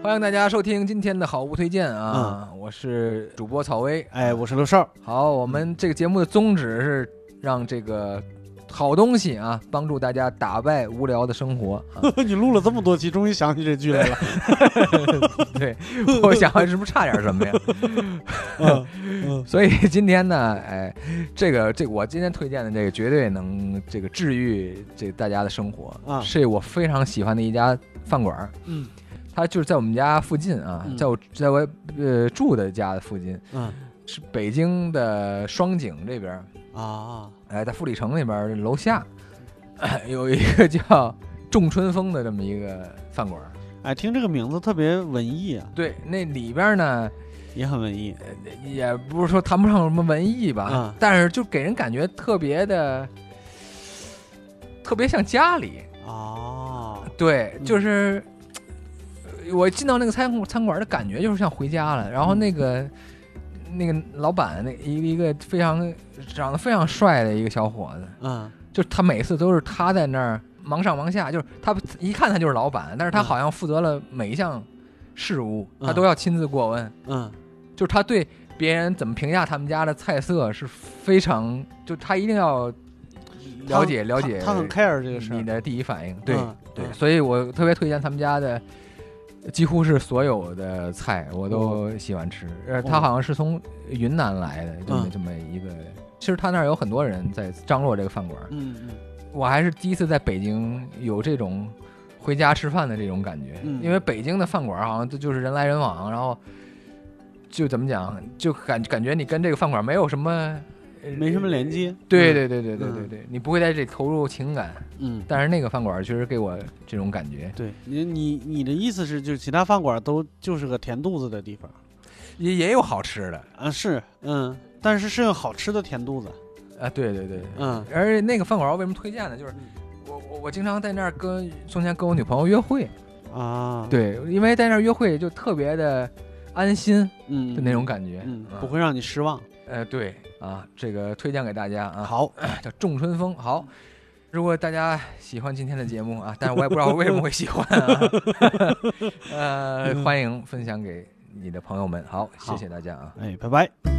欢迎大家收听今天的好物推荐啊！我是主播草薇。哎，我是刘少。好，我们这个节目的宗旨是让这个好东西啊，帮助大家打败无聊的生活。你录了这么多期，终于想起这句来了。对，我想是不是差点什么呀？嗯，所以今天呢，哎，这个这我今天推荐的这个绝对能这个治愈这大家的生活啊，是我非常喜欢的一家饭馆。嗯。他就是在我们家附近啊，在我在我呃住的家的附近，嗯，是北京的双井这边啊，哎，在富力城那边楼下 有一个叫仲春风的这么一个饭馆，哎，听这个名字特别文艺啊。对，那里边呢也很文艺，也不是说谈不上什么文艺吧，但是就给人感觉特别的特别像家里哦，对，就是。我进到那个餐餐馆的感觉就是像回家了，然后那个那个老板那一个一个非常长得非常帅的一个小伙子，嗯，就他每次都是他在那儿忙上忙下，就是他一看他就是老板，但是他好像负责了每一项事务，他都要亲自过问，嗯，就是他对别人怎么评价他们家的菜色是非常，就他一定要了解了解，他很 care 这个事你的第一反应，对对，所以我特别推荐他们家的。几乎是所有的菜我都喜欢吃，呃，他好像是从云南来的，这么这么一个。其实他那儿有很多人在张罗这个饭馆，嗯嗯。我还是第一次在北京有这种回家吃饭的这种感觉，因为北京的饭馆好像就是人来人往，然后就怎么讲，就感感觉你跟这个饭馆没有什么。没什么连接，对对对对对对对，你不会在这里投入情感，嗯，但是那个饭馆确实给我这种感觉。对你你你的意思是，就是其他饭馆都就是个填肚子的地方，也也有好吃的啊，是，嗯，但是是用好吃的填肚子，啊，对对对，嗯，而且那个饭馆我为什么推荐呢？就是我我我经常在那儿跟从前跟我女朋友约会啊，对，因为在那儿约会就特别的安心，嗯，的那种感觉，嗯，不会让你失望，呃，对。啊，这个推荐给大家啊，好，叫仲春风。好，如果大家喜欢今天的节目啊，但是我也不知道为什么会喜欢啊，呃，欢迎分享给你的朋友们。好，谢谢大家啊，哎，拜拜。